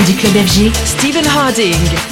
Du club FG. Stephen Harding.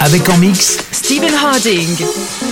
Avec en mix Stephen Harding.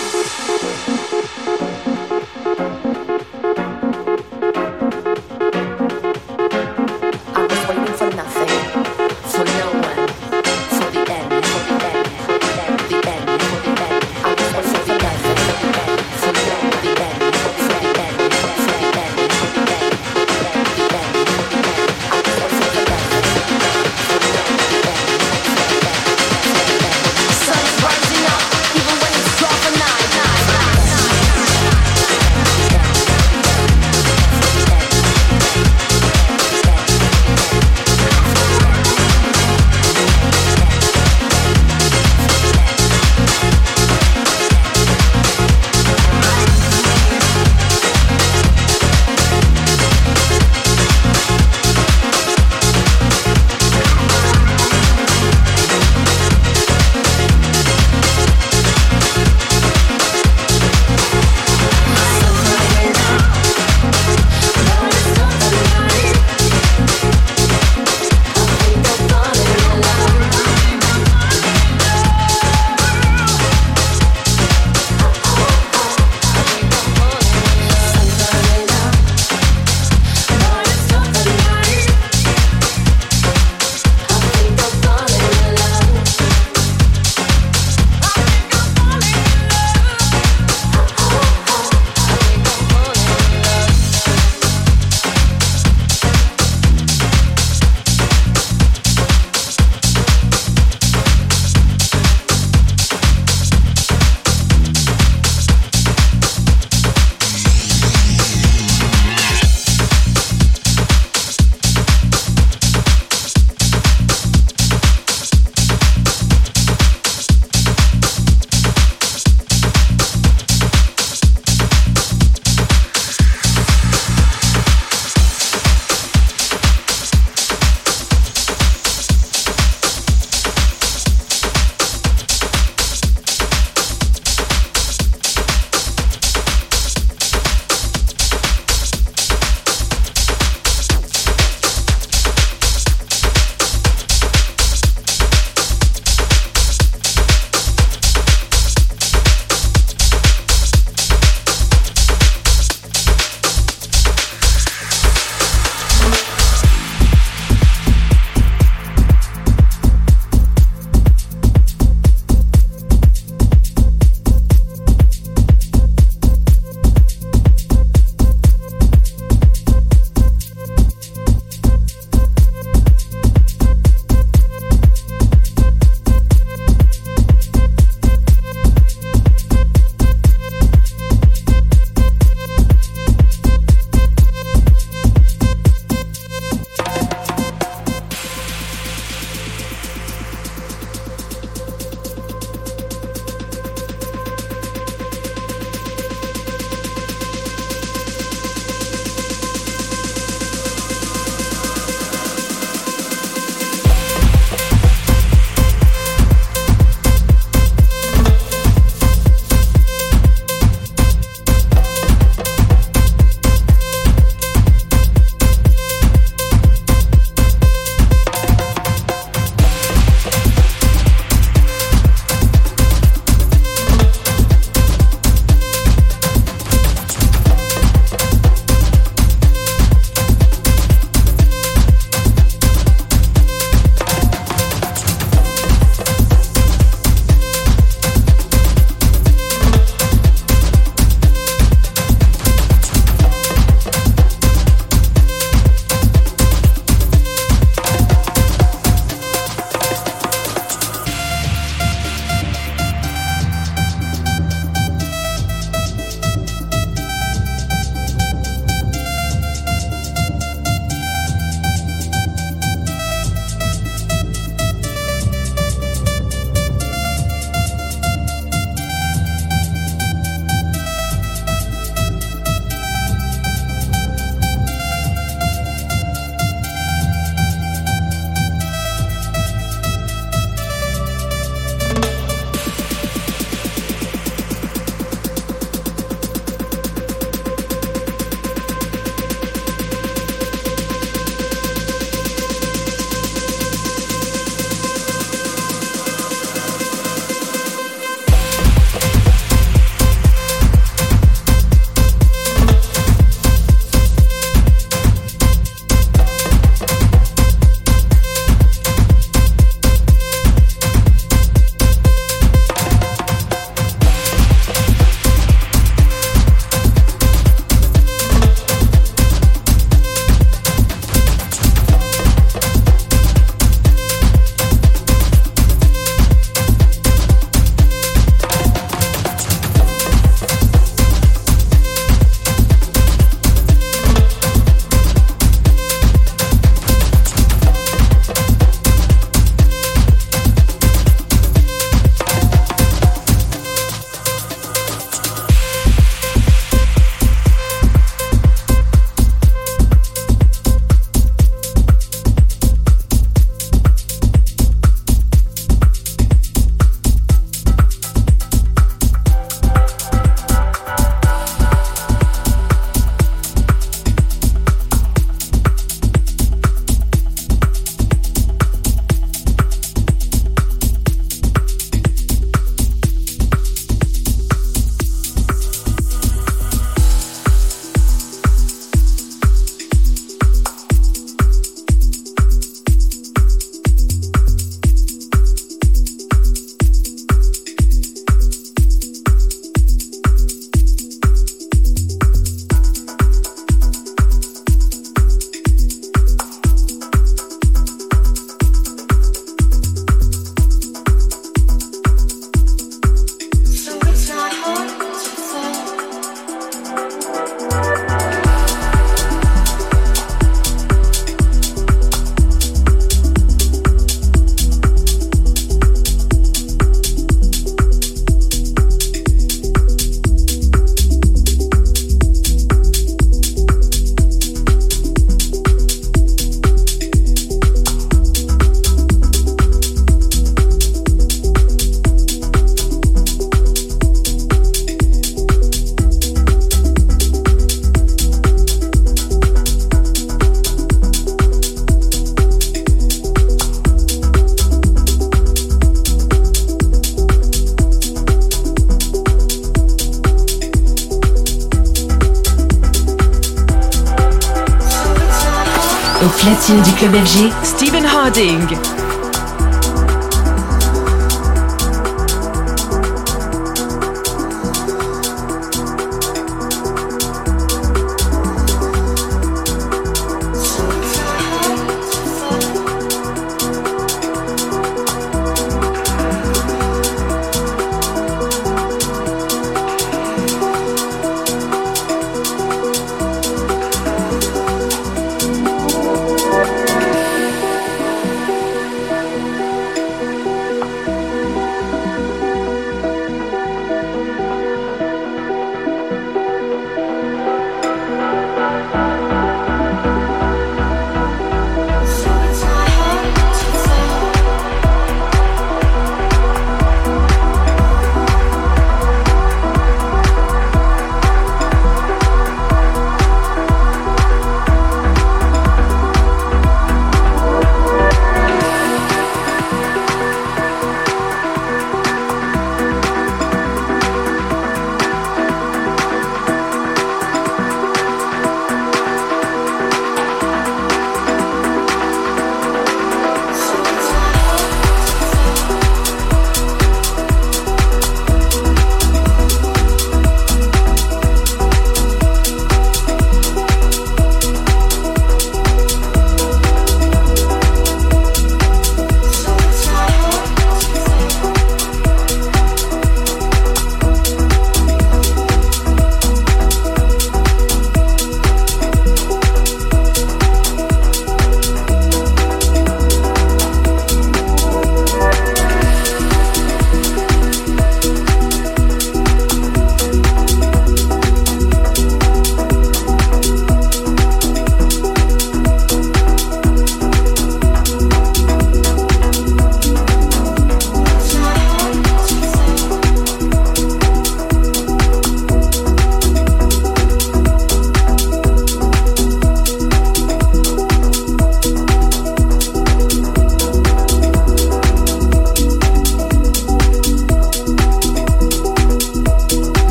Platine du club FG, Stephen Harding.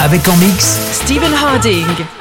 Avec en mix Stephen Harding.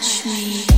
Du club